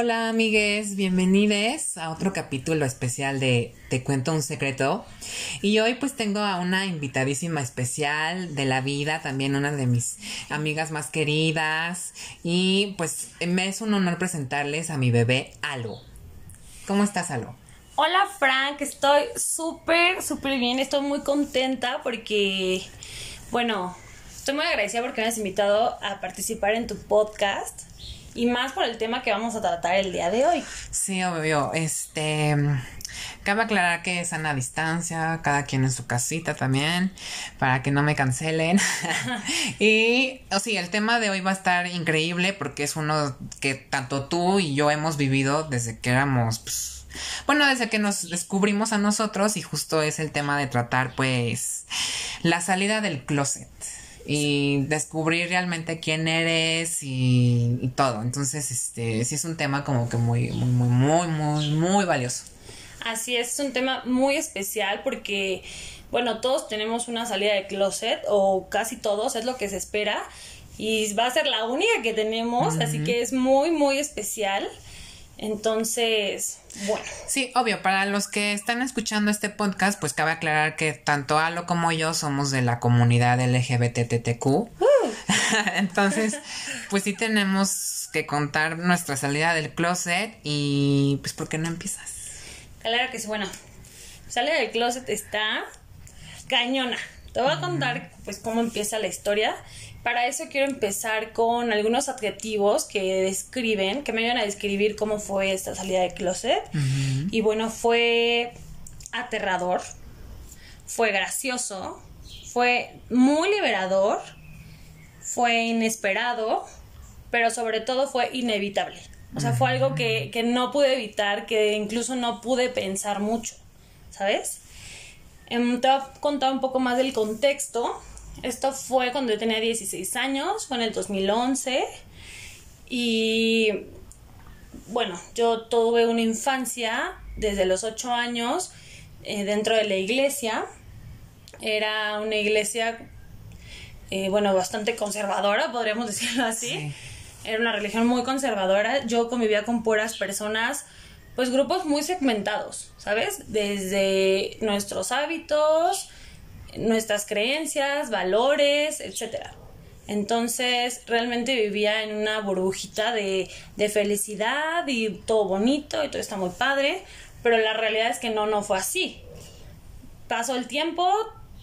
Hola amigues, bienvenidos a otro capítulo especial de Te cuento un secreto. Y hoy pues tengo a una invitadísima especial de la vida, también una de mis amigas más queridas. Y pues me es un honor presentarles a mi bebé Alo. ¿Cómo estás Alo? Hola Frank, estoy súper, súper bien, estoy muy contenta porque, bueno, estoy muy agradecida porque me has invitado a participar en tu podcast y más por el tema que vamos a tratar el día de hoy. Sí, obvio. Este. Cabe aclarar que es a distancia, cada quien en su casita también, para que no me cancelen. y, o sí, el tema de hoy va a estar increíble porque es uno que tanto tú y yo hemos vivido desde que éramos, pues, bueno, desde que nos descubrimos a nosotros y justo es el tema de tratar, pues, la salida del closet y descubrir realmente quién eres y, todo. Entonces, este, sí es un tema como que muy, muy, muy, muy, muy, muy valioso. Así es, es un tema muy especial porque, bueno, todos tenemos una salida de closet o casi todos, es lo que se espera y va a ser la única que tenemos, así que es muy, muy especial. Entonces, bueno. Sí, obvio, para los que están escuchando este podcast, pues cabe aclarar que tanto Alo como yo somos de la comunidad LGBTTQ. Uh. Entonces, pues sí tenemos que contar nuestra salida del closet y pues ¿por qué no empiezas? Claro que sí, bueno, salida del closet está cañona. Te voy a contar pues cómo empieza la historia para eso quiero empezar con algunos adjetivos que describen, que me ayudan a describir cómo fue esta salida de closet. Y bueno, fue aterrador, fue gracioso, fue muy liberador, fue inesperado, pero sobre todo fue inevitable. O sea, fue algo que, que no pude evitar, que incluso no pude pensar mucho, ¿sabes? Em, te voy a contar un poco más del contexto esto fue cuando yo tenía 16 años, fue en el 2011. Y bueno, yo tuve una infancia desde los 8 años eh, dentro de la iglesia. Era una iglesia, eh, bueno, bastante conservadora, podríamos decirlo así. Era una religión muy conservadora. Yo convivía con puras personas, pues grupos muy segmentados, ¿sabes? Desde nuestros hábitos, nuestras creencias, valores, etcétera. Entonces realmente vivía en una burbujita de, de, felicidad y todo bonito y todo está muy padre, pero la realidad es que no, no fue así. Pasó el tiempo,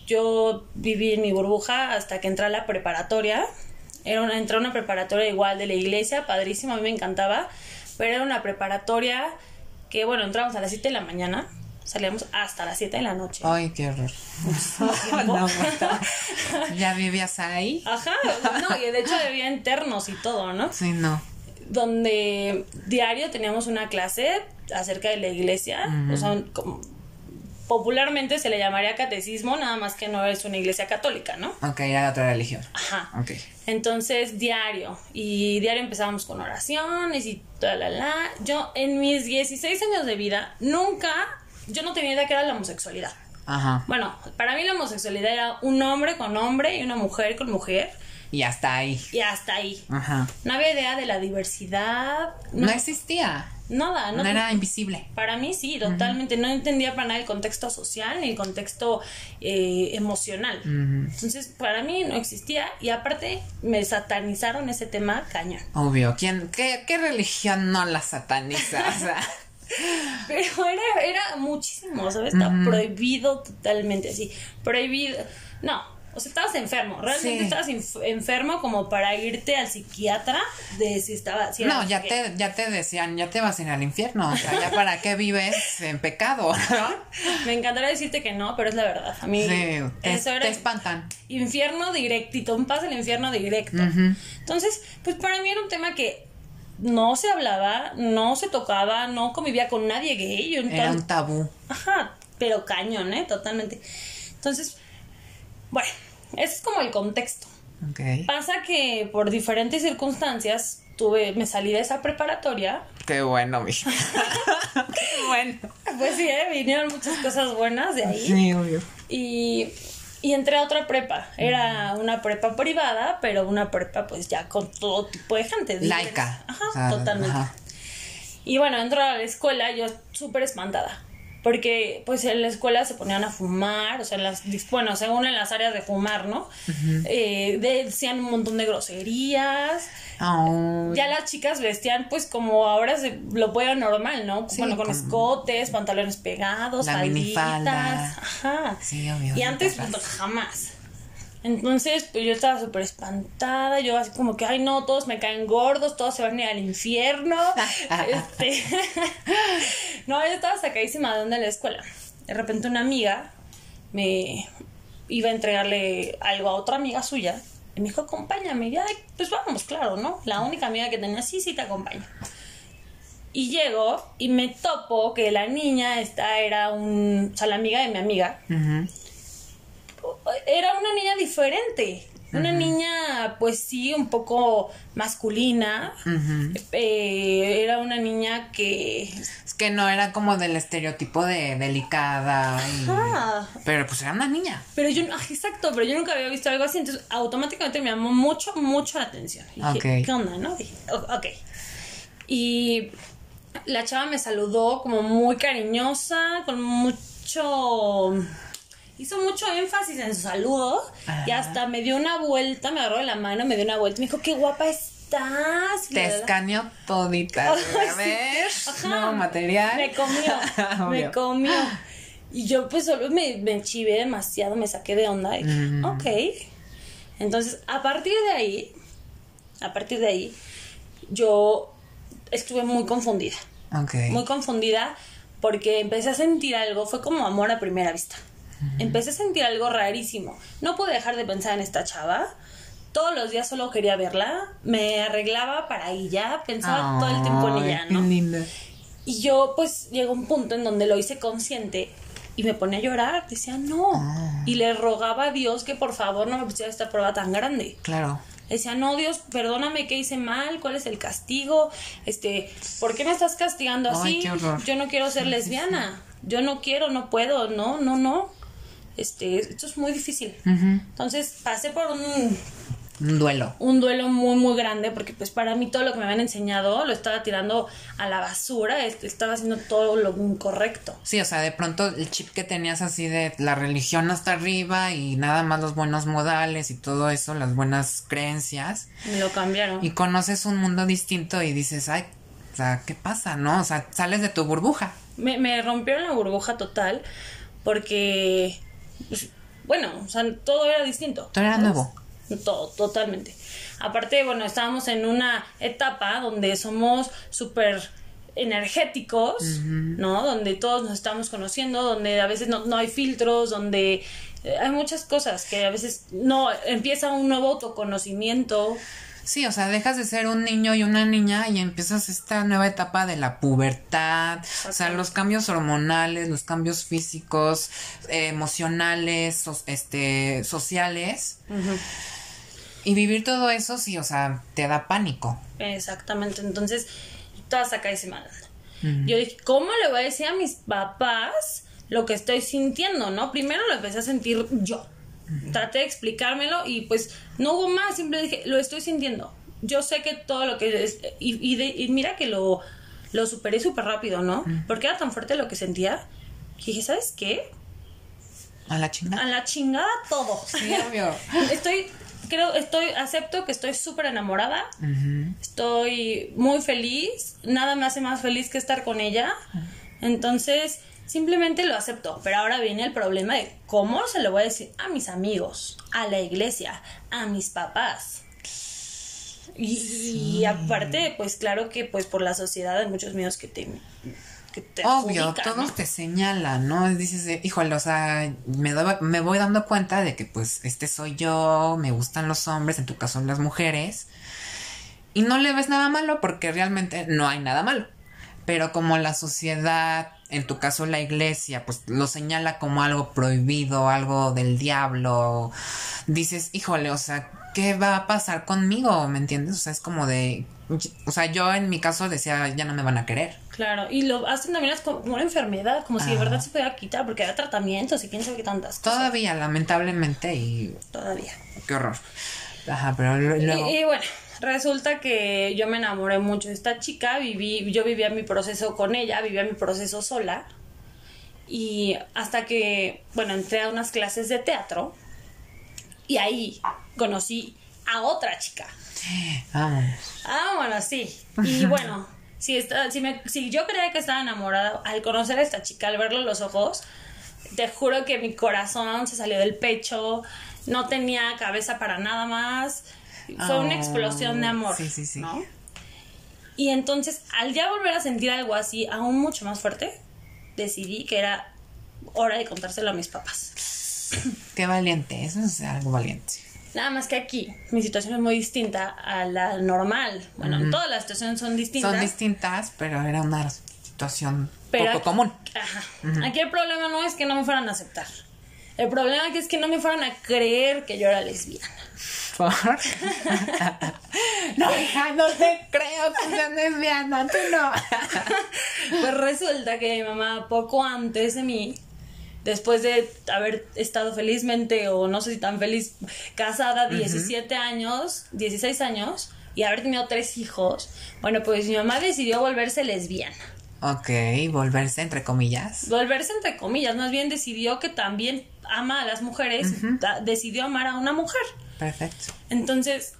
yo viví en mi burbuja hasta que entré a la preparatoria. Era una, entré a una preparatoria igual de la iglesia, padrísima, a mí me encantaba, pero era una preparatoria que, bueno, entramos a las 7 de la mañana salíamos hasta las 7 de la noche. Ay, qué horror. no, ¿Ya vivías ahí? Ajá, no, y de hecho había internos y todo, ¿no? Sí, no. Donde diario teníamos una clase acerca de la iglesia, o sea, popularmente se le llamaría catecismo, nada más que no es una iglesia católica, ¿no? Ok, era otra religión. Ajá. Ok. Entonces, diario. Y diario empezábamos con oraciones y tal, la, la. Yo, en mis 16 años de vida, nunca yo no tenía idea que era la homosexualidad. Ajá. Bueno, para mí la homosexualidad era un hombre con hombre y una mujer con mujer. Y hasta ahí. Y hasta ahí. Ajá. No había idea de la diversidad. No, existía. Nada, no, no era invisible. Para mí sí, totalmente. No entendía para nada el contexto social ni el contexto eh, emocional. Entonces, para mí no existía. Y aparte, me satanizaron ese tema cañón. Obvio. ¿Quién, qué, qué religión no la sataniza? o sea. Pero era, era muchísimo, ¿sabes? Está prohibido totalmente, así. Prohibido. No, o sea, estabas enfermo. Realmente estabas enfermo como para irte al psiquiatra de si estaba. no, ya te, ya te decían, ya te vas a ir al infierno. O sea, ya para qué vives en pecado, Me encantaría decirte que no, pero es la verdad. A mí. eso era te espantan. Infierno directito, un paso al infierno directo. Entonces, pues para mí era un tema que no se hablaba, no se tocaba, no convivía con nadie gay. Era un tabú. Ajá, pero cañón, ¿eh? Totalmente. Entonces, bueno, ese es como el contexto. Okay. Pasa que por diferentes circunstancias tuve, me salí de esa preparatoria. Qué bueno, mi. Qué bueno. Pues sí, ¿eh? vinieron muchas cosas buenas de ahí. Sí, obvio. Y y entré a otra prepa. Era una prepa privada, pero una prepa pues ya con todo tipo de gente. Laica. Ajá, totalmente. Y bueno, entro a la escuela, yo súper espantada. Porque pues en la escuela se ponían a fumar, o sea, las, bueno, según en las áreas de fumar, ¿no? Eh, decían un montón de groserías. Ya las chicas vestían pues como ahora se lo puede normal, ¿no? bueno, con escotes, pantalones pegados, falditas. Ajá. Sí, obvio. Y antes pues, jamás. Entonces, pues yo estaba súper espantada, yo así como que, ay no, todos me caen gordos, todos se van a ir al infierno. este... no, yo estaba sacadísima de donde la escuela. De repente una amiga me iba a entregarle algo a otra amiga suya y me dijo, acompáñame. Y ay, pues vamos, claro, ¿no? La única amiga que tenía, sí, sí, te acompaño. Y llego y me topo que la niña esta era un, o sea, la amiga de mi amiga era una niña diferente. Una niña, pues sí, un poco masculina. Eh, era una niña que... Es que no era como del estereotipo de delicada. Pero pues era una niña. Pero yo, ah, exacto, pero yo nunca había visto algo así. Entonces automáticamente me llamó mucho, mucho la atención. Dije, ¿qué onda, no? ok. Y la chava me saludó como muy cariñosa, con mucho hizo mucho énfasis en su saludo y hasta me dio una vuelta, me agarró de la mano, me dio una vuelta y me dijo, qué guapa estás. Te escaneó todita. A ver, no, material. Me comió, me comió. Y yo pues solo me, me chivé demasiado, me saqué de onda. Y, Ok. Entonces, a partir de ahí, a partir de ahí, yo estuve muy confundida. Okay. Muy confundida porque empecé a sentir algo, fue como amor a primera vista. Empecé a sentir algo rarísimo. No pude dejar de pensar en esta chava. Todos los días solo quería verla. Me arreglaba para ella. Pensaba todo el tiempo en ella, ¿no? Y yo, pues, llegó un punto en donde lo hice consciente y me pone a llorar. Decía, no. Ah. Y le rogaba a Dios que por favor no me pusiera esta prueba tan grande. Claro. Decía, no, Dios, perdóname qué hice mal, cuál es el castigo, este, ¿por qué me estás castigando así? Yo no quiero ser lesbiana, yo no quiero, no puedo, no, no, no este, esto es muy difícil. Entonces pasé por un, un duelo. Un duelo muy, muy grande, porque pues para mí todo lo que me habían enseñado lo estaba tirando a la basura, estaba haciendo todo lo incorrecto. Sí, o sea, de pronto el chip que tenías así de la religión hasta arriba y nada más los buenos modales y todo eso, las buenas creencias. Me lo cambiaron. Y conoces un mundo distinto y dices, ay, o sea, ¿qué pasa? ¿No? O sea, sales de tu burbuja. Me, me rompieron la burbuja total porque bueno, o sea, todo era distinto. Todo era nuevo. Todo, totalmente. Aparte, bueno, estábamos en una etapa donde somos súper energéticos, ¿no? Donde todos nos estamos conociendo, donde a veces no, no hay filtros, donde eh, hay muchas cosas que a veces no empieza un nuevo autoconocimiento. Sí, o sea, dejas de ser un niño y una niña y empiezas esta nueva etapa de la pubertad, o sea, los cambios hormonales, los cambios físicos, emocionales, este, sociales. Y vivir todo eso, sí, o sea, te da pánico. Exactamente, entonces, toda sacadísima. Uh Yo dije, ¿cómo le voy a decir a mis papás lo que estoy sintiendo, no? Primero lo empecé a sentir yo traté de explicármelo y pues no hubo más, siempre dije, lo estoy sintiendo. Yo sé que todo lo que es, y, y, mira que lo, lo superé súper rápido, ¿no? Porque era tan fuerte lo que sentía. Que dije, ¿sabes qué? A la chingada. A la chingada todo. Sí, obvio. estoy, creo, estoy, acepto que estoy súper enamorada. Estoy muy feliz. Nada me hace más feliz que estar con ella. Entonces, Simplemente lo acepto, pero ahora viene el problema de cómo se lo voy a decir a mis amigos, a la iglesia, a mis papás. Y, aparte, pues claro que pues por la sociedad hay muchos miedos que te... Obvio, todos te señalan, ¿no? Dices, híjole, o sea, me, me voy dando cuenta de que pues este soy yo, me gustan los hombres, en tu caso las mujeres, y no le ves nada malo porque realmente no hay nada malo. Pero como la sociedad en tu caso la iglesia, pues lo señala como algo prohibido, algo del diablo, dices, híjole, o sea, ¿qué va a pasar conmigo? ¿Me entiendes? O sea, es como de, o sea, yo en mi caso decía, ya no me van a querer. Claro, y lo hacen también como una enfermedad, como si de verdad se pudiera quitar, porque hay tratamientos y quién sabe qué tantas cosas. Todavía, lamentablemente, y... Todavía. Qué horror. Ajá, pero luego... Y, bueno, resulta que yo me enamoré mucho de esta chica, viví, yo vivía mi proceso con ella, vivía mi proceso sola. Y hasta que, bueno, entré a unas clases de teatro y ahí conocí a otra chica. Vámonos. Ah, bueno, sí. Y bueno, si, está, si, me, si yo creía que estaba enamorada, al conocer a esta chica, al verle los ojos, te juro que mi corazón se salió del pecho, no tenía cabeza para nada más. Fue una explosión de amor. sí, sí, sí. ¿no? Y entonces, al ya volver a sentir algo así, aún mucho más fuerte, decidí que era hora de contárselo a mis papás. Qué valiente, eso es algo valiente. Nada más que aquí, mi situación es muy distinta a la normal. Bueno, todas las situaciones son distintas. Son distintas, pero era una situación pero poco aquí- común. Ajá. Aquí el problema no es que no me fueran a aceptar. El problema es que no me fueran a creer que yo era lesbiana. No, hija, no te creo que seas lesbiana, tú no. Pues resulta que mi mamá, poco antes de mí, después de haber estado felizmente, o no sé si tan feliz, casada 17 años, 16 años, y haber tenido tres hijos, bueno, pues mi mamá decidió volverse lesbiana. ok, volverse entre comillas. Volverse entre comillas, más bien decidió que también ama a las mujeres, decidió amar a una mujer. Perfecto. Entonces,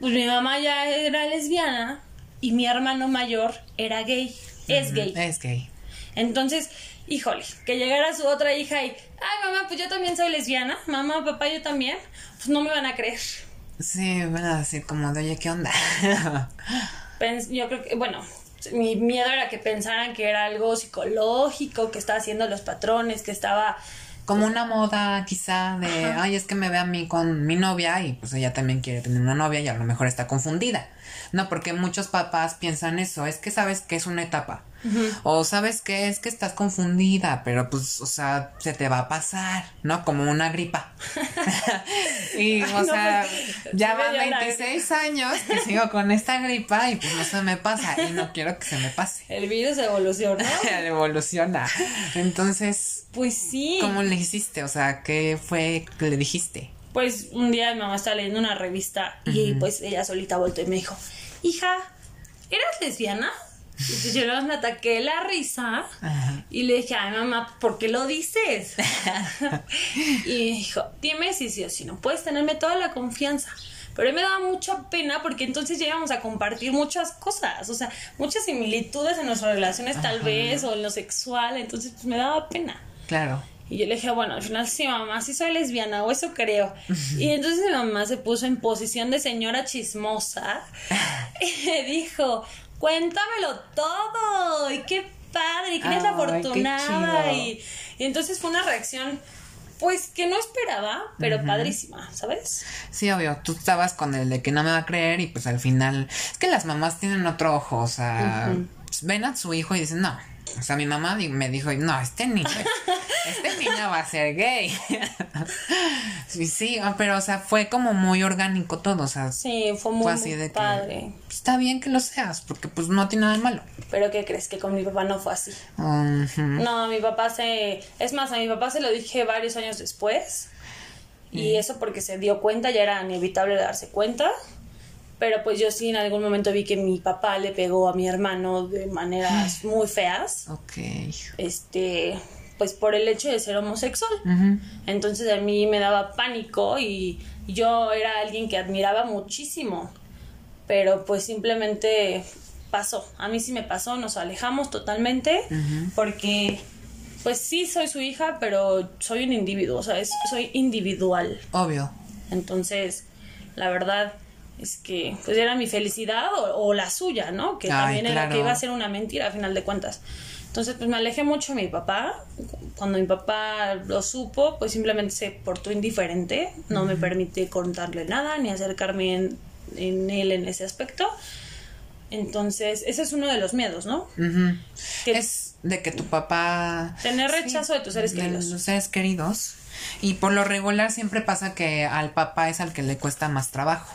pues mi mamá ya era lesbiana y mi hermano mayor era gay, es gay. Es gay. Entonces, híjole, que llegara su otra hija y, ay mamá, pues yo también soy lesbiana, mamá, papá, yo también, pues no me van a creer. Sí, van a decir como de, oye, ¿qué onda? Pens- yo creo que, bueno, mi miedo era que pensaran que era algo psicológico, que estaba haciendo los patrones, que estaba... como una moda quizá de, ay, es que me ve a mí con mi novia y pues ella también quiere tener una novia y a lo mejor está confundida. No, porque muchos papás piensan eso, es que sabes que es una etapa. O sabes que es que estás confundida, pero pues, o sea, se te va a pasar, ¿no? Como una gripa. y, o no, sea, pues, ya van dio la 26 años que sigo con esta gripa y pues no se me pasa y no quiero que se me pase. El virus evolucionó. Evoluciona. Entonces, Pues sí. ¿Cómo le hiciste? O sea, ¿qué fue que le dijiste? Pues un día mi mamá estaba leyendo una revista y pues ella solita volteó y me dijo, hija, ¿eras lesbiana? Y Entonces yo nada más me ataqué la risa Ajá. y le dije, ay mamá, ¿por qué lo dices? y dijo, dime si sí o si no, puedes tenerme toda la confianza. Pero a mí me daba mucha pena porque entonces ya íbamos a compartir muchas cosas, o sea, muchas similitudes en nuestras relaciones tal vez o en lo sexual, entonces pues me daba pena. Claro. Y yo le dije, bueno, al final sí, mamá, sí soy lesbiana, o eso creo. Y entonces mi mamá se puso en posición de señora chismosa y me dijo, cuéntamelo todo, y qué padre, y qué afortunada. chido. Y, y entonces fue una reacción, pues, que no esperaba, pero padrísima, ¿sabes? Sí, obvio, tú estabas con el de que no me va a creer y pues al final... Es que las mamás tienen otro ojo, o sea, pues, ven a su hijo y dicen, no. O sea, mi mamá me dijo, no, este niño, este niño va a ser gay. sí, sí, ah, pero o sea, fue como muy orgánico todo, o sea, Sí, fue muy, fue así muy de que padre. está bien que lo seas, porque pues no tiene nada de malo. Pero ¿qué crees? Que con mi papá no fue así. Ujú. No, a mi papá se... Es más, a mi papá se lo dije varios años después. Y eso porque se dio cuenta, ya era inevitable darse cuenta. Pero pues yo sí en algún momento vi que mi papá le pegó a mi hermano de maneras muy feas. Ok. Este, pues por el hecho de ser homosexual. Entonces a mí me daba pánico y yo era alguien que admiraba muchísimo. Pero pues simplemente pasó. A mí sí me pasó, nos alejamos totalmente porque pues sí soy su hija, pero soy un individuo, o sea, es- soy individual. Obvio. Entonces, la verdad es que pues era mi felicidad o, o la suya, ¿no? Que Ay, también era que iba a ser una mentira a final de cuentas. Entonces, pues me alejé mucho de mi papá. Cuando mi papá lo supo, pues simplemente se portó indiferente. No me permite contarle nada ni acercarme en, en él en ese aspecto. Entonces, ese es uno de los miedos, ¿no? Que- Es de que tu papá... Tener rechazo de tus seres de queridos. los seres queridos. Y por lo regular siempre pasa que al papá es al que le cuesta más trabajo.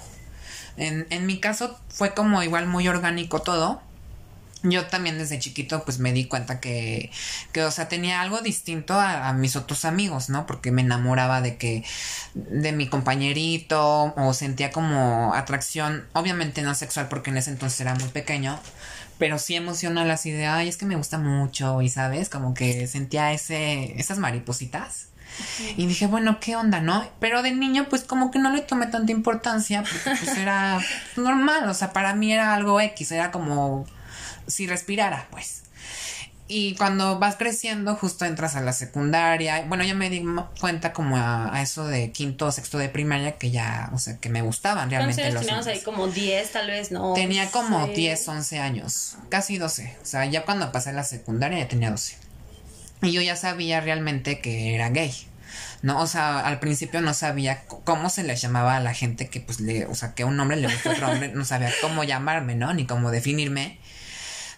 En, en mi caso fue como igual muy orgánico todo. Yo también desde chiquito pues me di cuenta que, que o sea, tenía algo distinto a, a, mis otros amigos, ¿no? Porque me enamoraba de que, de mi compañerito o sentía como atracción, obviamente no sexual porque en ese entonces era muy pequeño, pero sí emocional así de, ay, es que me gusta mucho y, ¿sabes? Como que sentía ese, esas maripositas. Y dije, bueno, ¿qué onda, no? Pero de niño, pues como que no le tomé tanta importancia, porque pues era normal, o sea, para mí era algo X, era como si respirara, pues. Y cuando vas creciendo, justo entras a la secundaria. Bueno, ya me di cuenta como a, eso de quinto o sexto de primaria que ya, o sea, que me gustaban realmente los teníamos ahí como 10, tal vez, ¿no? Tenía como 10, 11 años, casi 12. O sea, ya cuando pasé a la secundaria ya tenía 12. Y yo ya sabía realmente que era gay. ¿no? O sea, al principio no sabía cómo se les llamaba a la gente que, pues, le, o sea, que un hombre le gusta a otro hombre, no sabía cómo llamarme, ¿no? Ni cómo definirme.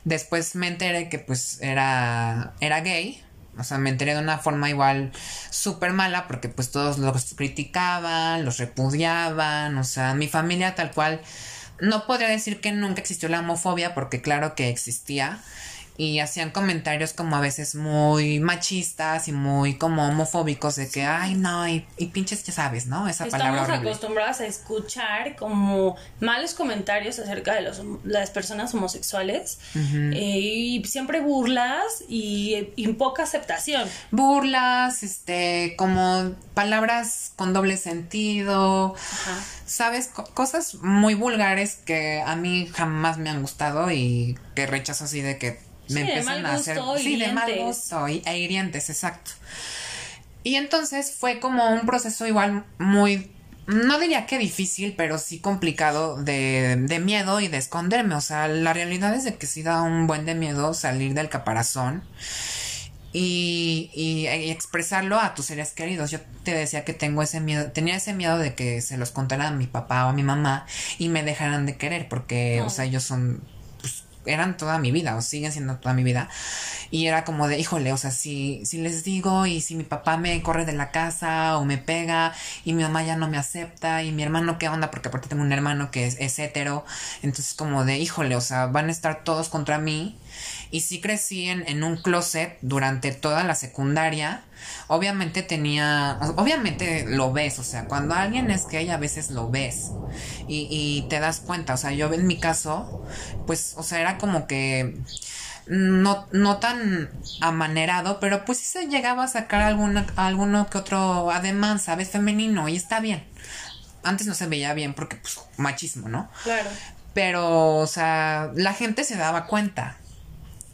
Después me enteré que, pues, era, era gay. O sea, me enteré de una forma igual súper mala porque, pues, todos los criticaban, los repudiaban. O sea, mi familia tal cual. No podría decir que nunca existió la homofobia porque claro que existía y hacían comentarios como a veces muy machistas y muy como homofóbicos de que, ay, no, y, pinches, ya sabes, ¿no? Esa palabra Estamos acostumbradas a escuchar como malos comentarios acerca de los, las personas homosexuales eh, y siempre burlas y, y, poca aceptación. Burlas, este, como palabras con doble sentido, ¿sabes? cosas muy vulgares que a mí jamás me han gustado y que rechazo así de que me empiezan a hacer sí de mal gusto e hirientes exacto y entonces fue como un proceso igual muy no diría que difícil, pero sí complicado de, de, miedo y de esconderme. O sea, la realidad es de que sí da un buen de miedo salir del caparazón y, y, y, expresarlo a tus seres queridos. Yo te decía que tengo ese miedo, tenía ese miedo de que se los contara a mi papá o a mi mamá y me dejaran de querer porque, o sea, ellos son eran toda mi vida o siguen siendo toda mi vida. Y era como de, híjole, o sea, si, si les digo y si mi papá me corre de la casa o me pega y mi mamá ya no me acepta y mi hermano qué onda, porque aparte tengo un hermano que es, es hetero, entonces como de, híjole, o sea, van a estar todos contra mí. Y sí crecí en, en un closet durante toda la secundaria obviamente tenía, obviamente lo ves, o sea, cuando alguien es gay a veces lo ves y, y te das cuenta, o sea, yo en mi caso, pues, o sea, era como que no, no tan amanerado, pero pues sí se llegaba a sacar alguna, alguno que otro ademán, ¿sabes? Femenino, y está bien. Antes no se veía bien porque, pues, machismo, ¿no? Claro. Pero, o sea, la gente se daba cuenta.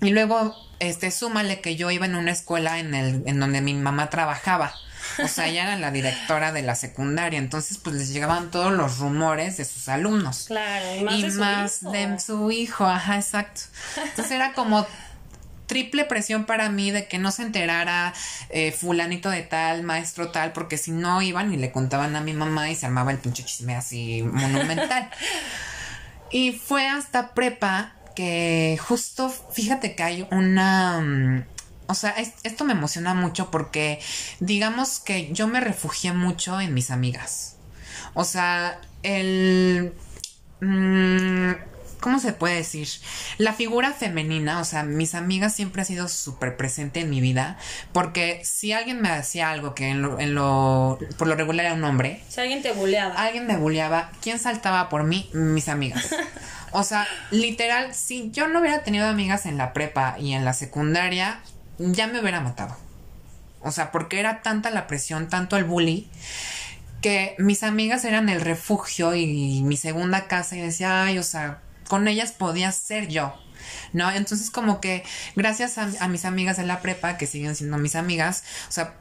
Y luego este, súmale que yo iba en una escuela en el, en donde mi mamá trabajaba. O sea, ella era la directora de la secundaria, entonces pues les llegaban todos los rumores de sus alumnos. Claro, y más, de, su hijo, ajá, exacto. Entonces era como triple presión para mí de que no se enterara eh, fulanito de tal, maestro tal, porque si no iban y le contaban a mi mamá y se armaba el pinche chisme así monumental. y fue hasta prepa que justo, fíjate que hay una... Mm, o sea, esto me emociona mucho porque digamos que yo me refugié mucho en mis amigas. O sea, el... Mm, ¿Cómo se puede decir? La figura femenina, o sea, mis amigas siempre ha sido súper presente en mi vida, porque si alguien me hacía algo que en lo, en lo, por lo regular era un hombre. Si alguien te buleaba. Alguien me buleaba, ¿quién saltaba por mí? Mis amigas. O sea, literal, si yo no hubiera tenido amigas en la prepa y en la secundaria, ya me hubiera matado. O sea, porque era tanta la presión, tanto el bully, que mis amigas eran el refugio y mi segunda casa y decía, ay, o sea, con ellas podía ser yo. ¿No? Entonces como que gracias a, mis amigas de la prepa, que siguen siendo mis amigas, o sea,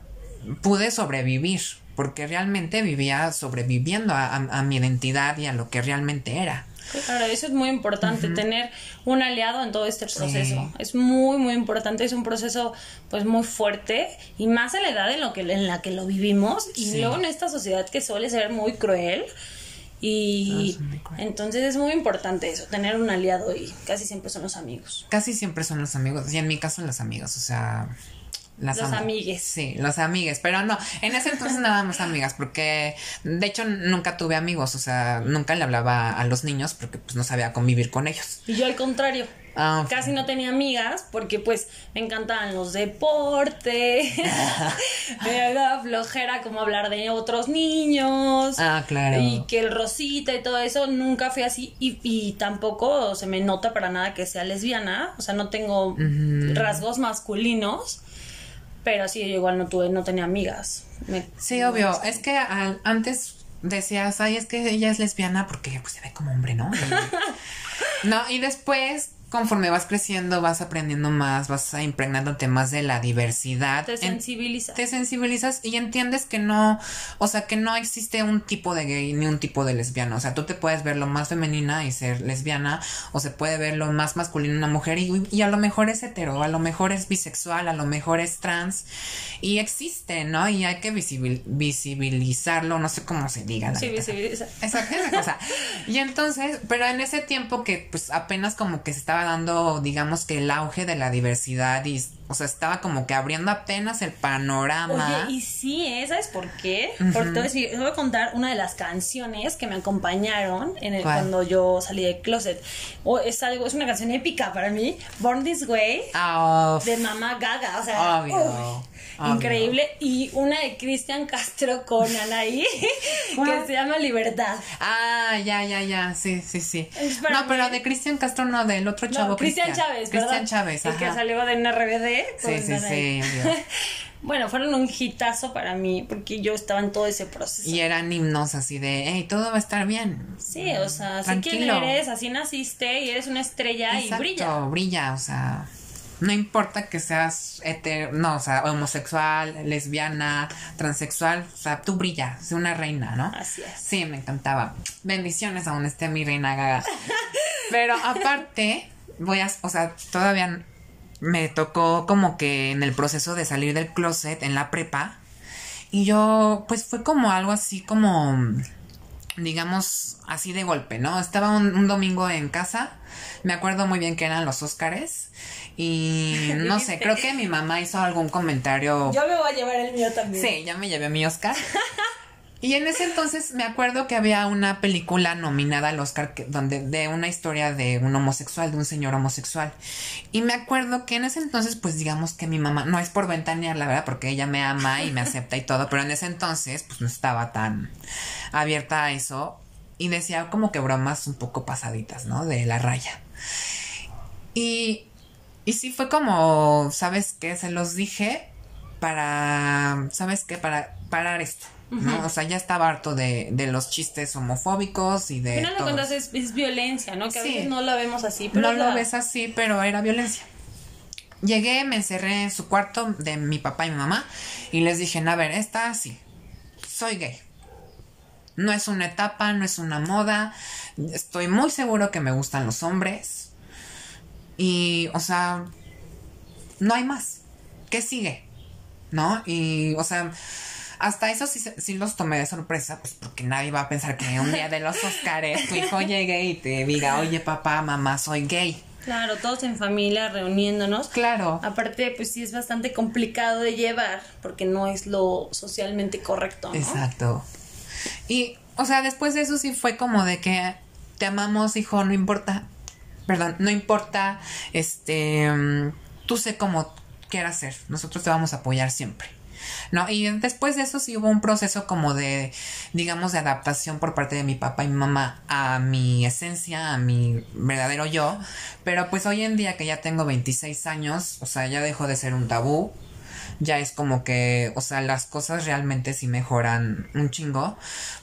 pude sobrevivir, porque realmente vivía sobreviviendo a mi identidad y a lo que realmente era. Claro, eso es muy importante, tener un aliado en todo este proceso. Es muy, muy importante, es un proceso pues muy fuerte y más a la edad en, lo que, en la que lo vivimos y luego en esta sociedad que suele ser muy cruel. Y ah, entonces es muy importante eso, tener un aliado y casi siempre son los amigos. Casi siempre son los amigos, y en mi caso los amigos, o sea, las los amigues. Sí, los amigues. Pero no, en ese entonces nada más amigas, porque de hecho nunca tuve amigos, o sea, nunca le hablaba a los niños porque pues no sabía convivir con ellos. Y yo al contrario. Ah, Casi no tenía amigas porque pues me encantaban los deportes, me daba flojera como hablar de otros niños. Ah, claro. Y que el rosita y todo eso, nunca fui así y, y tampoco se me nota para nada que sea lesbiana, o sea, no tengo rasgos masculinos, pero sí, yo igual no tuve, no tenía amigas. Me- Sí, obvio. Es que al- antes decías, ay, es que ella es lesbiana porque pues se ve como hombre, ¿no? Y- no, y después, conforme vas creciendo, vas aprendiendo más, vas impregnándote más de la diversidad. Te En- sensibiliza. te sensibilizas y entiendes que no, o sea, que no existe un tipo de gay ni un tipo de lesbiana. O sea, tú te puedes ver lo más femenina y ser lesbiana, o se puede ver lo más masculino una mujer y, y a lo mejor es hetero, a lo mejor es bisexual, a lo mejor es trans y existe, ¿no? Y hay que visibil- visibilizarlo, no sé cómo se diga. Sí, visibiliza. Esa, esa cosa. Y entonces, pero en ese tiempo que pues apenas como que se estaba dando, digamos que el auge de la diversidad y, o sea, estaba como que abriendo apenas el panorama. Oye, y sí, ¿eh? ¿sabes por qué? Porque te voy, a decir- te voy a contar una de las canciones que me acompañaron en el, ¿Cuál? cuando yo salí del closet. O es algo, es una canción épica para mí. Born This Way Ah, de Mamá Gaga. O sea, Obvio, obvio. increíble. Y una de Cristian Castro con Anaí que se llama Libertad. ah, ya, ya, ya, sí, sí, sí. No, pero de Cristian Castro no, del otro chavo. No, Cristian Chávez. Cristian Chávez, El que salió de una RBD. Sí, sí, Anaí. sí. Bueno, fueron un hitazo para mí porque yo estaba en todo ese proceso. Y eran himnos así de, hey, todo va a estar bien. Sí, o sea, sé quién eres, así naciste y eres una estrella y brilla. brilla, o sea, no importa que seas hetero, no, o sea, homosexual, lesbiana, transexual, o sea, tú brillas, sé una reina, ¿no? Así es. Sí, me encantaba. Bendiciones aún esté mi reina gaga. Pero aparte, voy a, o sea, todavía me tocó como que en el proceso de salir del closet en la prepa. Y yo, pues fue como algo así como, digamos, así de golpe, ¿no? Estaba un, un domingo en casa, me acuerdo muy bien que eran los Óscares. Y no sé, creo que mi mamá hizo algún comentario Yo me voy a llevar el mío también. Sí, ya me llevé mi Oscar. Y en ese entonces me acuerdo que había una película nominada al Oscar que- donde de una historia de un homosexual, de un señor homosexual. Y me acuerdo que en ese entonces, pues digamos que mi mamá, no es por ventanear, la verdad, porque ella me ama y me acepta y todo, pero en ese entonces, pues no estaba tan abierta a eso. Y decía como que bromas un poco pasaditas, ¿no? De la raya. Y, y sí fue como, ¿sabes qué? Se los dije para, ¿sabes qué? Para parar esto, ¿no? O sea, ya estaba harto de, de los chistes homofóbicos y Al de... final de cuentas es, es violencia, ¿no? Que a Sí. veces no la vemos así, pero no lo la- ves así, pero era violencia. Llegué, me encerré en su cuarto de mi papá y mi mamá y les dije, a ver, esta sí, soy gay. No es una etapa, no es una moda. Estoy muy seguro que me gustan los hombres. Y, o sea, no hay más. ¿Qué sigue? ¿No? Y, o sea, hasta eso sí, sí los tomé de sorpresa, pues porque nadie va a pensar que un día de los Oscars tu hijo llegue y te diga, oye papá, mamá, soy gay. Claro, todos en familia reuniéndonos. Claro. Aparte, pues sí es bastante complicado de llevar porque no es lo socialmente correcto, ¿no? Exacto. Y, o sea, después de eso sí fue como de que te amamos, hijo, no importa. Perdón, no importa, este, mm, tú sé cómo quieras ser, nosotros te vamos a apoyar siempre. ¿No? Y después de eso sí hubo un proceso como de, digamos, de adaptación por parte de mi papá y mi mamá a mi esencia, a mi verdadero yo. Pero pues hoy en día que ya tengo 26 años, o sea, ya dejó de ser un tabú. Ya es como que, o sea, las cosas realmente sí mejoran un chingo.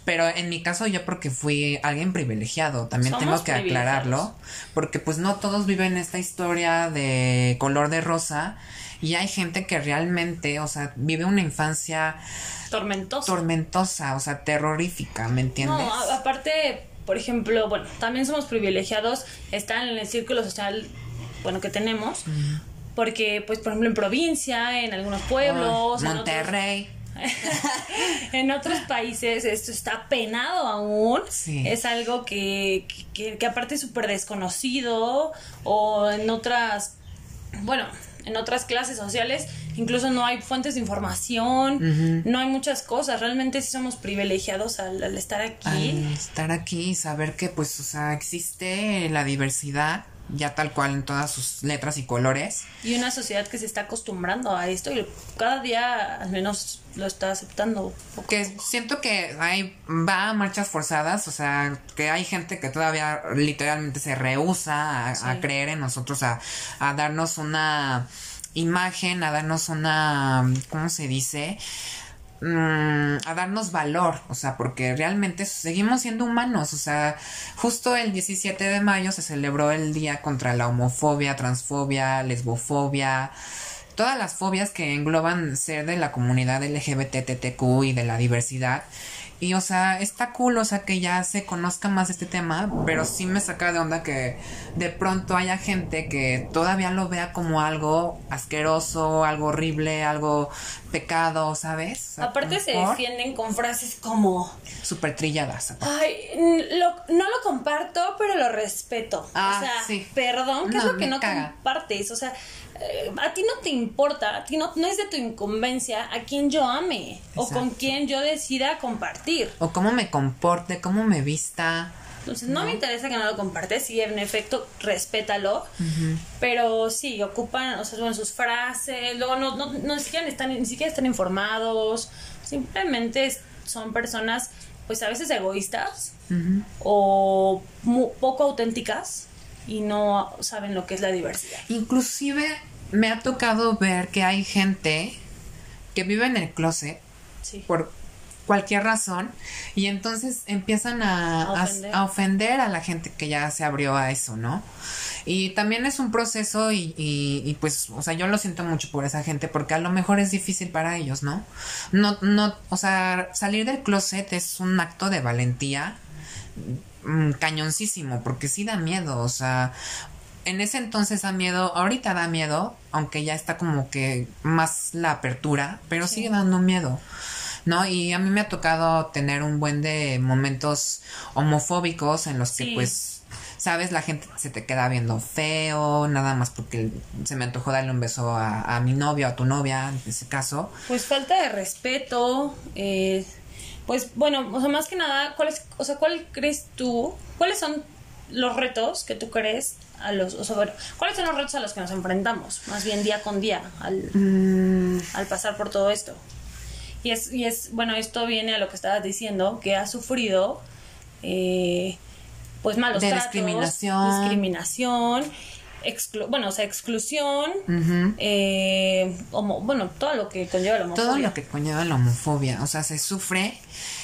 Pero en mi caso yo porque fui alguien privilegiado, también Somos tengo que aclararlo. Porque pues no todos viven esta historia de color de rosa. Y hay gente que realmente, o sea, vive una infancia Tormentoso. tormentosa, o sea, terrorífica, ¿me entiendes? No, aparte, por ejemplo, bueno, también somos privilegiados, están en el círculo social, bueno, que tenemos, porque, pues, por ejemplo, en provincia, en algunos pueblos, Ay, en otros- Monterrey. en otros países esto está penado aún. Sí. Es algo que, que, que aparte es súper desconocido o en otras, bueno, en otras clases sociales incluso no hay fuentes de información, no hay muchas cosas. Realmente sí somos privilegiados al, al estar aquí. Al estar aquí y saber que, pues, o sea, existe la diversidad, ya tal cual en todas sus letras y colores. Y una sociedad que se está acostumbrando a esto y cada día al menos lo está aceptando. Que siento que hay, va a marchas forzadas, o sea, que hay gente que todavía literalmente se rehúsa a, creer en nosotros, a, a darnos una imagen, a darnos una, ¿cómo se dice? Mm, a darnos valor, o sea, porque realmente seguimos siendo humanos, o sea, justo el 17 de mayo se celebró el día contra la homofobia, transfobia, lesbofobia, todas las fobias que engloban ser de la comunidad LGBTTQ y de la diversidad. Y, o sea, está cool, o sea, que ya se conozca más este tema, pero sí me saca de onda que de pronto haya gente que todavía lo vea como algo asqueroso, algo horrible, algo pecado, ¿sabes? Aparte se defienden con frases como... Súper trilladas. Ay, no lo comparto, pero lo respeto. Ah, o sea, sí. perdón, ¿qué es lo que no compartes? O sea, eh, a ti no te importa, a ti no, no es de tu incumbencia a quien yo ame o con quien yo decida compartir. O cómo me comporte, cómo me vista. Entonces, no, me interesa que no lo compartes, sí, en efecto, respétalo, pero sí, ocupan, o sea, bueno, sus frases, luego no, no, no ni, siquiera están, ni siquiera están informados, simplemente son personas, pues a veces egoístas o poco auténticas y no saben lo que es la diversidad. Inclusive me ha tocado ver que hay gente que vive en el closet por cualquier razón y entonces empiezan a, ofender. A, la gente que ya se abrió a eso, ¿no? Y también es un proceso y, y, pues, o sea, yo lo siento mucho por esa gente porque a lo mejor es difícil para ellos, ¿no? No, no, o sea, salir del closet es un acto de valentía mm, cañoncísimo porque sí da miedo, o sea, en ese entonces da miedo, ahorita da miedo, aunque ya está como que más la apertura, pero sigue dando miedo. ¿no? Y a mí me ha tocado tener un buen de momentos homofóbicos en los que pues sabes, la gente se te queda viendo feo, nada más porque se me antojó darle un beso a, mi novio, a tu novia, en ese caso. Pues falta de respeto, eh, pues bueno, o sea, más que nada, ¿cuál es, o sea, cuál crees tú, cuáles son los retos que tú crees a los, o sea, bueno, ¿cuáles son los retos a los que nos enfrentamos, más bien día con día, al, mm. al pasar por todo esto? Y es, y es, bueno, esto viene a lo que estabas diciendo, que ha sufrido, eh, pues malos tratos, discriminación, discriminación bueno, o sea, exclusión, eh, bueno, todo lo que conlleva la homofobia. Todo lo que conlleva la homofobia, o sea, se sufre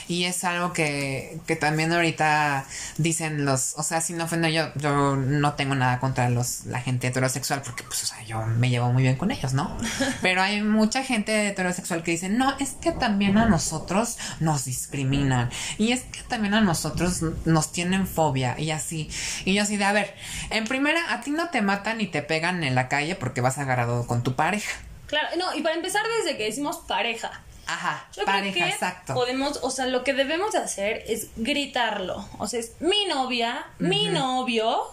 y es algo que, que también ahorita dicen los, o sea, sin ofender yo, yo no tengo nada contra los, la gente heterosexual porque pues, o sea, yo me llevo muy bien con ellos, ¿no? Pero hay mucha gente heterosexual que dice, no, es que también a nosotros nos discriminan y es que también a nosotros nos tienen fobia y así. Y yo así de, a ver, en primera, a ti no te matan y te pegan en la calle porque vas agarrado con tu pareja. Claro, no, y para empezar desde que decimos pareja, Ajá, pareja, exacto. Podemos, o sea, lo que debemos de hacer es gritarlo. O sea, es mi novia, mi novio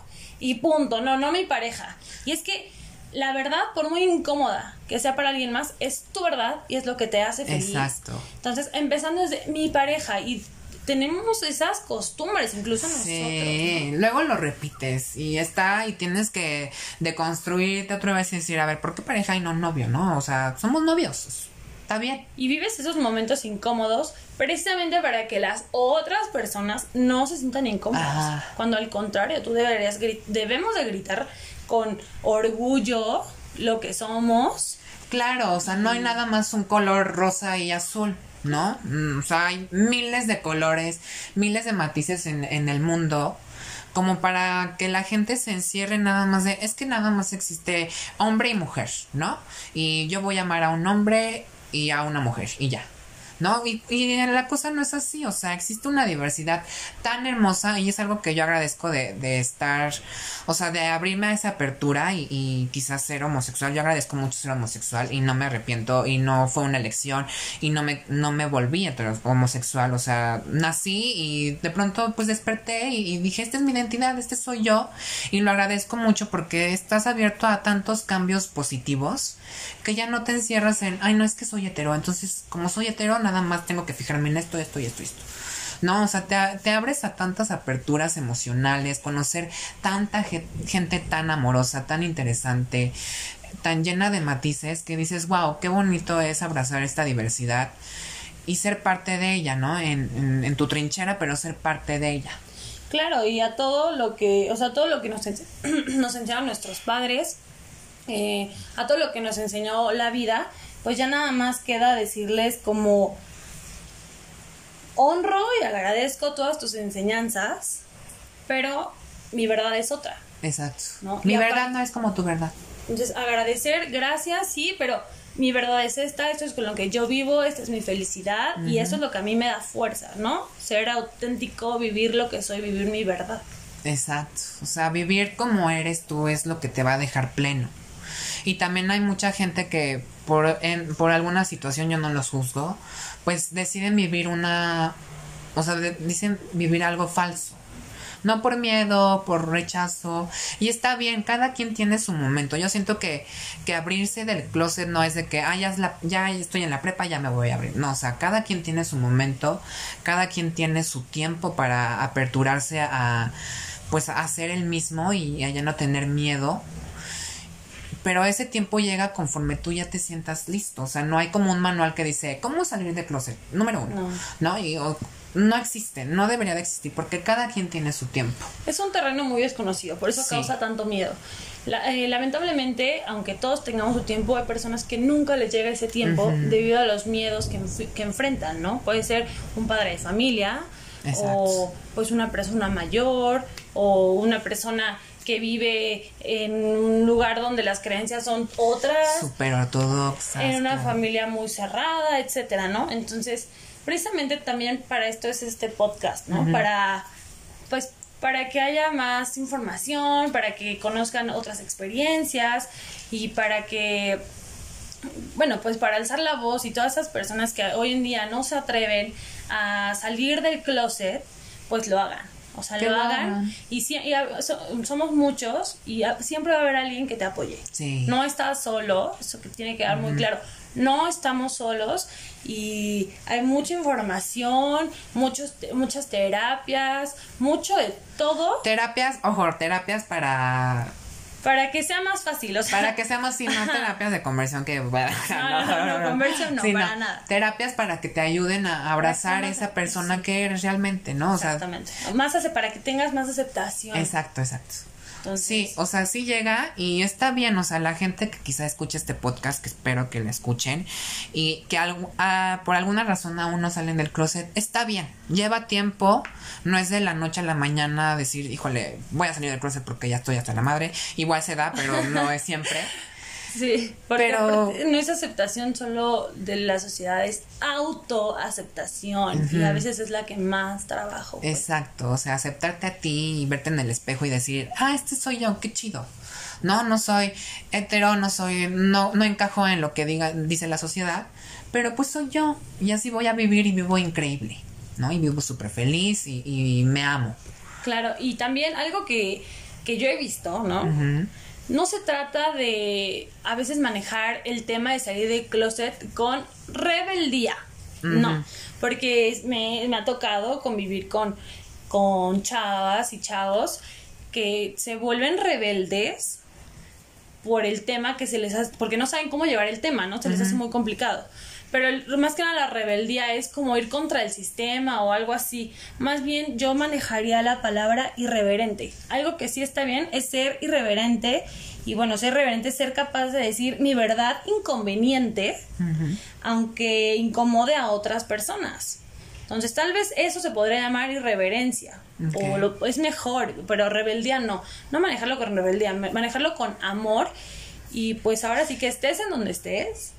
y punto. No, no mi pareja. Y es que la verdad, por muy incómoda que sea para alguien más, es tu verdad y es lo que te hace feliz. Exacto. Entonces, empezando desde mi pareja y tenemos esas costumbres, incluso nosotros. Sí, luego lo repites y está y tienes que deconstruirte otra vez y decir, a ver, ¿por qué pareja y no novio, no? O sea, somos novios está bien. Y vives esos momentos incómodos precisamente para que las otras personas no se sientan incómodas. Ah. Cuando al contrario, tú deberías debemos de gritar con orgullo lo que somos. Claro, o sea, no hay nada más un color rosa y azul. ¿No? Mm, o sea, hay miles de colores, miles de matices en, en el mundo como para que la gente se encierre nada más de, es que nada más existe hombre y mujer, ¿no? Y yo voy a amar a un hombre y a una mujer y ya. ¿No? Y, y, la cosa no es así, o sea, existe una diversidad tan hermosa y es algo que yo agradezco de, de estar, o sea, de abrirme a esa apertura y, y, quizás ser homosexual. Yo agradezco mucho ser homosexual y no me arrepiento y no fue una elección y no me, no me volví homosexual, o sea, nací y de pronto pues desperté y, y dije, esta es mi identidad, este soy yo y lo agradezco mucho porque estás abierto a tantos cambios positivos que ya no te encierras en, ay, no es que soy hetero, entonces como soy hetero, nada más tengo que fijarme en esto, esto y esto y esto. No, o sea, te, abres a tantas aperturas emocionales, conocer tanta gente tan amorosa, tan interesante, tan llena de matices que dices, wow, qué bonito es abrazar esta diversidad y ser parte de ella, ¿no? En, en, tu trinchera, pero ser parte de ella. Claro, y a todo lo que, o sea, todo lo que nos, nos enseñaron nuestros padres, eh, a todo lo que nos enseñó la vida, pues ya nada más queda decirles como honro y agradezco todas tus enseñanzas, pero mi verdad es otra. Exacto. Mi verdad no es como tu verdad. Entonces, agradecer, gracias, sí, pero mi verdad es esta, esto es con lo que yo vivo, esta es mi felicidad y eso es lo que a mí me da fuerza, ¿no? Ser auténtico, vivir lo que soy, vivir mi verdad. Exacto, o sea, vivir como eres tú es lo que te va a dejar pleno. Y también hay mucha gente que por, en, por alguna situación, yo no los juzgo, pues deciden vivir una, o sea, dicen vivir algo falso no por miedo, por rechazo. Y está bien, cada quien tiene su momento. Yo siento que, que abrirse del closet no es de que, ah, ya, ya estoy en la prepa, ya me voy a abrir. No, o sea, cada quien tiene su momento, cada quien tiene su tiempo para aperturarse a, pues, a ser el mismo y a ya no tener miedo pero ese tiempo llega conforme tú ya te sientas listo. O sea, no hay como un manual que dice, ¿cómo salir del closet? Número uno. No. ¿No? Y no existe, no debería de existir, porque cada quien tiene su tiempo. Es un terreno muy desconocido, por eso causa tanto miedo. Eh, lamentablemente, aunque todos tengamos su tiempo, hay personas que nunca les llega ese tiempo debido a los miedos que, que, enfrentan, ¿no? Puede ser un padre de familia, o pues una persona mayor, o una persona que vive en un lugar donde las creencias son otras. Súper ortodoxas. En una familia muy cerrada, etcétera, ¿no? Entonces, precisamente también para esto es este podcast, ¿no? Para, pues, para que haya más información, para que conozcan otras experiencias y para que, bueno, pues para alzar la voz y todas esas personas que hoy en día no se atreven a salir del closet, pues lo hagan. O sea, lo hagan. y, si, somos muchos y siempre va a haber alguien que te apoye. No estás solo, eso que tiene que quedar muy claro. No estamos solos y hay mucha información, muchos, muchas terapias, mucho de todo. Terapias, ojo, terapias para para que sea más fácil, o sea. Para que sea más, sí, no terapias de conversión que... Bueno, no, no, no, no, conversión no, para nada. Terapias para que te ayuden a abrazar a esa persona que eres realmente, ¿no? Exactamente. más hace, para que tengas más aceptación. Exacto, exacto sí, o sea, sí llega y está bien, o sea, la gente que quizá escuche este podcast, que espero que lo escuchen, y que ah, por alguna razón aún no salen del closet, está bien, lleva tiempo, no es de la noche a la mañana decir, híjole, voy a salir del closet porque ya estoy hasta la madre, igual se da, pero no es siempre. Sí, pero no es aceptación solo de la sociedad, es autoaceptación y a veces es la que más trabajo. Pues. Exacto, o sea, aceptarte a ti y verte en el espejo y decir, ah, este soy yo, qué chido. No, no soy hetero, no soy, no, no encajo en lo que diga, dice la sociedad, pero pues soy yo y así voy a vivir y vivo increíble, ¿no? Y vivo súper feliz y, me amo. Claro, y también algo que, que yo he visto, ¿no? No se trata de a veces manejar el tema de salir del closet con rebeldía. No, porque me, me, ha tocado convivir con, con chavas y chavos que se vuelven rebeldes por el tema que se les hace, porque no saben cómo llevar el tema, ¿no? Se les hace muy complicado pero más que nada la rebeldía es como ir contra el sistema o algo así. Más bien yo manejaría la palabra irreverente. Algo que sí está bien es ser irreverente y bueno, ser reverente es ser capaz de decir mi verdad inconveniente, aunque incomode a otras personas. Entonces, tal vez eso se podría llamar irreverencia. O lo, es mejor, pero rebeldía no. No manejarlo con rebeldía, manejarlo con amor. Y pues ahora sí que estés en donde estés,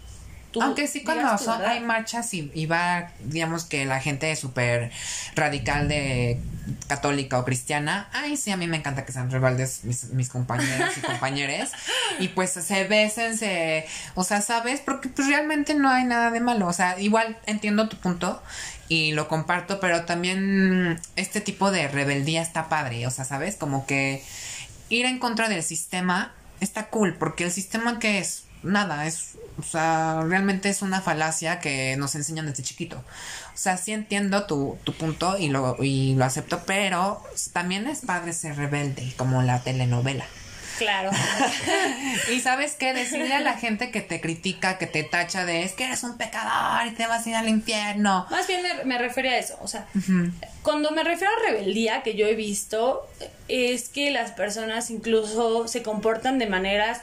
aunque sí cuando hay marchas y, va, digamos que la gente es súper radical de católica o cristiana, ay sí, a mí me encanta que sean rebeldes mis, mis compañeros y compañeras y pues se besen, se, o sea, ¿sabes? Porque pues realmente no hay nada de malo, o sea, igual entiendo tu punto y lo comparto, pero también este tipo de rebeldía está padre, o sea, ¿sabes? Como que ir en contra del sistema está cool, porque el sistema que es nada, es, o sea, realmente es una falacia que nos enseñan desde chiquito. O sea, sí entiendo tu, tu punto y lo, y lo acepto, pero también es padre ser rebelde, como la telenovela. Claro. y sabes qué, decirle a la gente que te critica, que te tacha de es que eres un pecador y te vas a ir al infierno. Más bien me, me refiero a eso, o sea, cuando me refiero a rebeldía que yo he visto, es que las personas incluso se comportan de maneras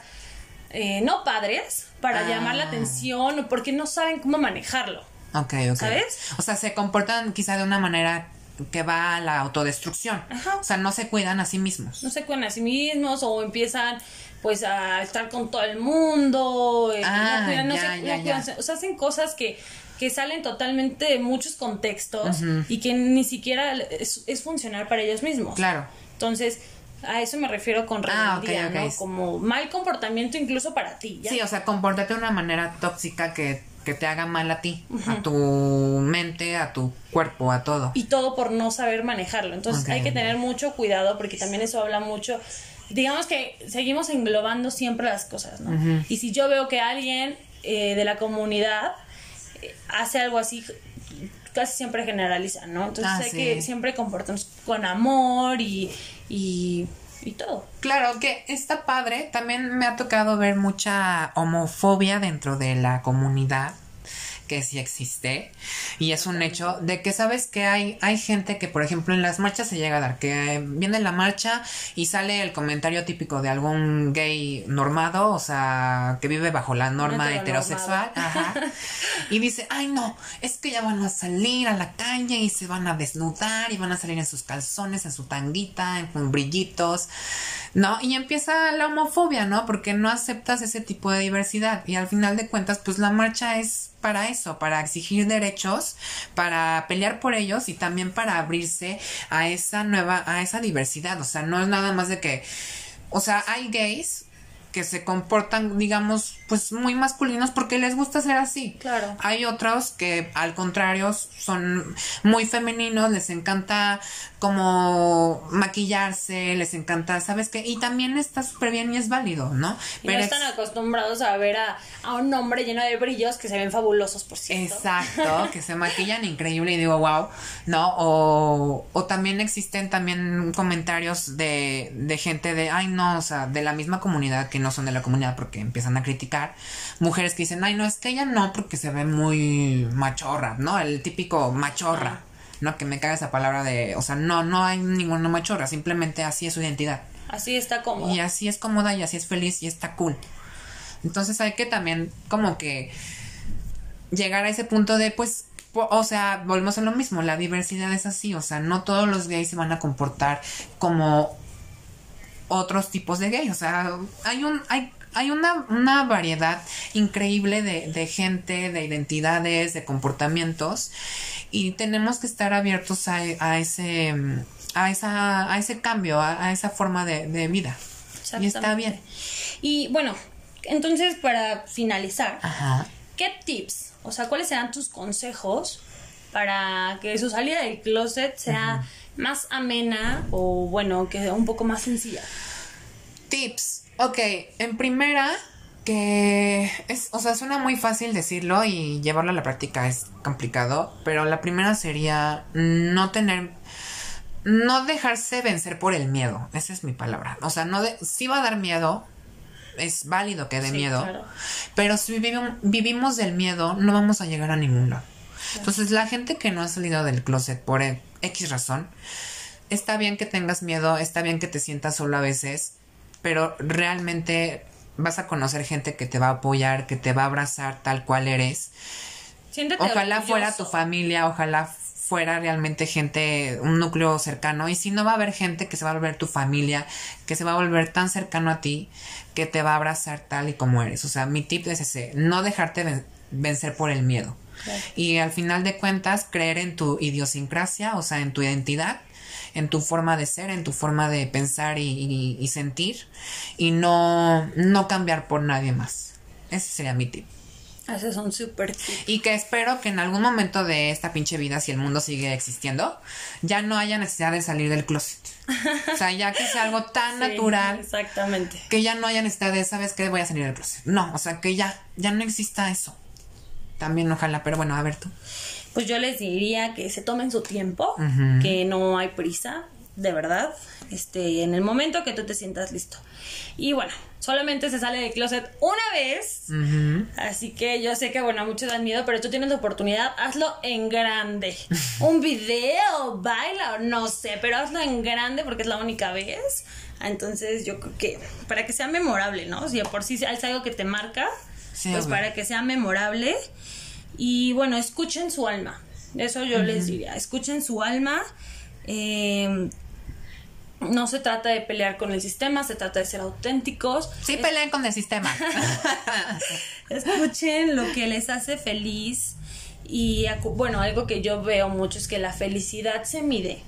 eh, no padres para Ah. llamar la atención o porque no saben cómo manejarlo. Ok, ok. ¿Sabes? O sea, se comportan quizá de una manera que va a la autodestrucción. Ajá. O sea, no se cuidan a sí mismos. No se cuidan a sí mismos o empiezan pues a estar con todo el mundo, eh, Ah, no cuidan, no ya, se, ya, no ya. cuidan, o sea, hacen cosas que, que salen totalmente de muchos contextos y que ni siquiera es, es funcional para ellos mismos. Claro. Entonces, a eso me refiero con Ah, rebeldía. ¿no? Como mal comportamiento incluso para ti, ¿ya? Sí, o sea, comportarte de una manera tóxica que, que te haga mal a ti, a tu mente, a tu cuerpo, a todo. y todo por no saber manejarlo. Entonces hay que tener mucho cuidado porque también eso habla mucho. Digamos que seguimos englobando siempre las cosas, ¿no? Y si yo veo que alguien eh, de la comunidad eh, hace algo así, casi siempre generaliza, ¿no? Entonces Ah, hay sí. que siempre comportarnos con amor y, y, todo. Claro que está padre. También me ha tocado ver mucha homofobia dentro de la comunidad que sí existe y es un hecho de que sabes que hay hay gente que por ejemplo en las marchas se llega a dar que viene la marcha y sale el comentario típico de algún gay normado o sea que vive bajo la norma heterosexual ajá, y dice ay no es que ya van a salir a la calle y se van a desnudar y van a salir en sus calzones en su tanguita en- con brillitos ¿no? Y empieza la homofobia, ¿no? Porque no aceptas ese tipo de diversidad. Y al final de cuentas, pues la marcha es para eso, para exigir derechos, para pelear por ellos y también para abrirse a esa nueva, a esa diversidad. O sea, no es nada más de que, o sea, hay gays que se comportan, digamos, pues muy masculinos porque les gusta ser así. Claro. Hay otros que al contrario son muy femeninos, les encanta como maquillarse, les encanta, ¿sabes qué? Y también está súper bien y es válido, ¿no? Y no están acostumbrados a ver a, a un hombre lleno de brillos que se ven fabulosos, por cierto. Exacto, que se maquillan increíble y digo, wow, ¿no? O, o también existen también comentarios de, de gente de, ay, no, o sea, de la misma comunidad que no son de la comunidad porque empiezan a criticar. Mujeres que dicen, ay, no, es que ella no porque se ve muy machorra, ¿no? El típico machorra, ¿no? Que me caga esa palabra de, o sea, no, no hay ninguna machorra, simplemente así es su identidad. Así está cómodo. Y así es cómoda y así es feliz y está cool. Entonces hay que también como que llegar a ese punto de pues o sea, volvemos a lo mismo, la diversidad es así, o sea, no todos los gays se van a comportar como otros tipos de gays, o sea, hay un hay hay una, una variedad increíble de, de gente, de identidades, de comportamientos y tenemos que estar abiertos a, a ese a esa a ese cambio, a, a esa forma de, de vida. Y está bien. Y bueno, entonces para finalizar, Ajá. ¿qué tips? O sea, ¿cuáles serán tus consejos para que su salida del closet sea más amena o bueno, que un poco más sencilla? Tips. Ok, en primera, que es, o sea, suena muy fácil decirlo y llevarlo a la práctica es complicado, pero la primera sería no tener, no dejarse vencer por el miedo, esa es mi palabra. O sea, no de, sí va a dar miedo, es válido que dé Sí, miedo, claro. pero si vivim- vivimos del miedo, no vamos a llegar a ningún lado. Entonces, la gente que no ha salido del closet por e- X razón, está bien que tengas miedo, está bien que te sientas solo a veces, pero realmente vas a conocer gente que te va a apoyar, que te va a abrazar tal cual eres. Siéntete Ojalá orgulloso. fuera tu familia, ojalá fuera realmente gente, un núcleo cercano. Y si no va a haber gente que se va a volver tu familia, que se va a volver tan cercano a ti, que te va a abrazar tal y como eres. O sea, mi tip es ese, no dejarte ven- vencer por el miedo. Claro. Y al final de cuentas, creer en tu idiosincrasia, o sea, en tu identidad, en tu forma de ser, en tu forma de pensar y, y- y sentir, y no, no cambiar por nadie más. Ese sería mi tip. Ese es un súper Y que espero que en algún momento de esta pinche vida, si el mundo sigue existiendo, ya no haya necesidad de salir del closet. O sea, ya que sea algo tan natural. Exactamente. Que ya no haya necesidad de, ¿sabes qué? Voy a salir del closet. No, o sea, que ya, ya no exista eso. También ojalá, pero bueno, a ver tú. Pues yo les diría que se tomen su tiempo, que no hay prisa, de verdad, este, en el momento que tú te sientas listo. Y bueno, solamente se sale del closet una vez, así que yo sé que, bueno, muchos dan miedo, pero tú tienes la oportunidad, hazlo en grande. Un video, baila, no sé, pero hazlo en grande porque es la única vez. Entonces yo creo que para que sea memorable, ¿no? Si por sí es algo que te marca, pues para que sea memorable. Y bueno, escuchen su alma. Eso yo les diría, escuchen su alma. Eh, no se trata de pelear con el sistema, se trata de ser auténticos. Sí, peleen con el sistema. Escuchen lo que les hace feliz. Y bueno, algo que yo veo mucho es que la felicidad se mide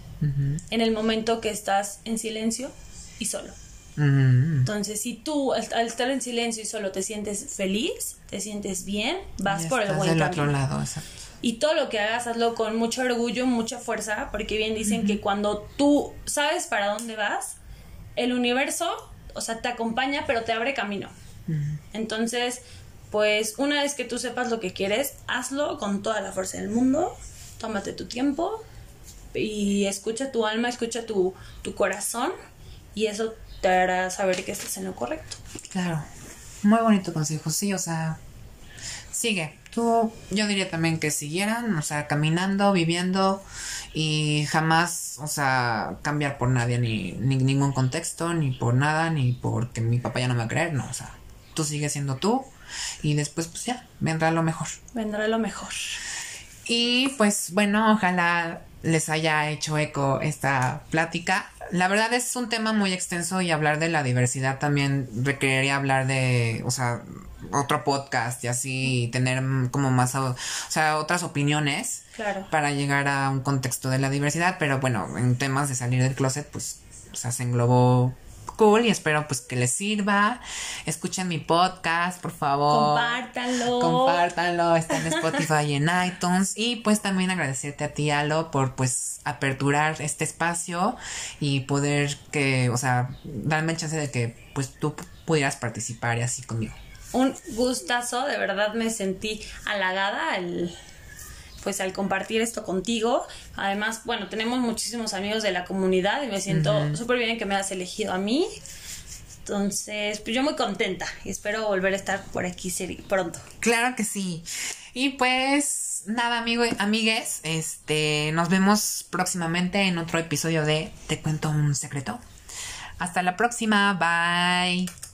en el momento que estás en silencio y solo. Entonces, si tú al, estar en silencio y solo te sientes feliz, te sientes bien, vas por el buen del otro lado, exacto. Y todo lo que hagas hazlo con mucho orgullo, mucha fuerza, porque bien dicen que cuando tú sabes para dónde vas, el universo, o sea, te acompaña, pero te abre camino. Entonces, pues una vez que tú sepas lo que quieres, hazlo con toda la fuerza del mundo, tómate tu tiempo y escucha tu alma, escucha tu, tu corazón y eso te hará saber que estás en lo correcto. Claro, muy bonito consejo, sí, o sea, sigue, yo diría también que siguieran, o sea, caminando, viviendo y jamás, o sea, cambiar por nadie, ni, ni ningún contexto, ni por nada, ni porque mi papá ya no me va a creer, no, o sea, tú sigues siendo tú y después pues ya, vendrá lo mejor. Vendrá lo mejor. Y pues bueno, ojalá les haya hecho eco esta plática. La verdad es un tema muy extenso y hablar de la diversidad también requeriría hablar de, o sea, otro podcast y así tener como más, o sea, otras opiniones para llegar a un contexto de la diversidad, pero bueno, en temas de salir del closet, pues, o sea, se englobó cool y espero pues que les sirva. Escuchen mi podcast, por favor. Compártanlo. Compártanlo, está en Spotify y en iTunes y pues también agradecerte a ti Alo por pues aperturar este espacio y poder que, o sea, darme chance de que pues tú pudieras participar y así conmigo un gustazo, de verdad me sentí halagada al pues al compartir esto contigo. Además, bueno, tenemos muchísimos amigos de la comunidad y me siento súper bien que me has elegido a mí. Entonces, pues yo muy contenta y espero volver a estar por aquí pronto. Claro que sí. Y pues nada, amigo, amigues, este, nos vemos próximamente en otro episodio de Te cuento un secreto. Hasta la próxima, bye.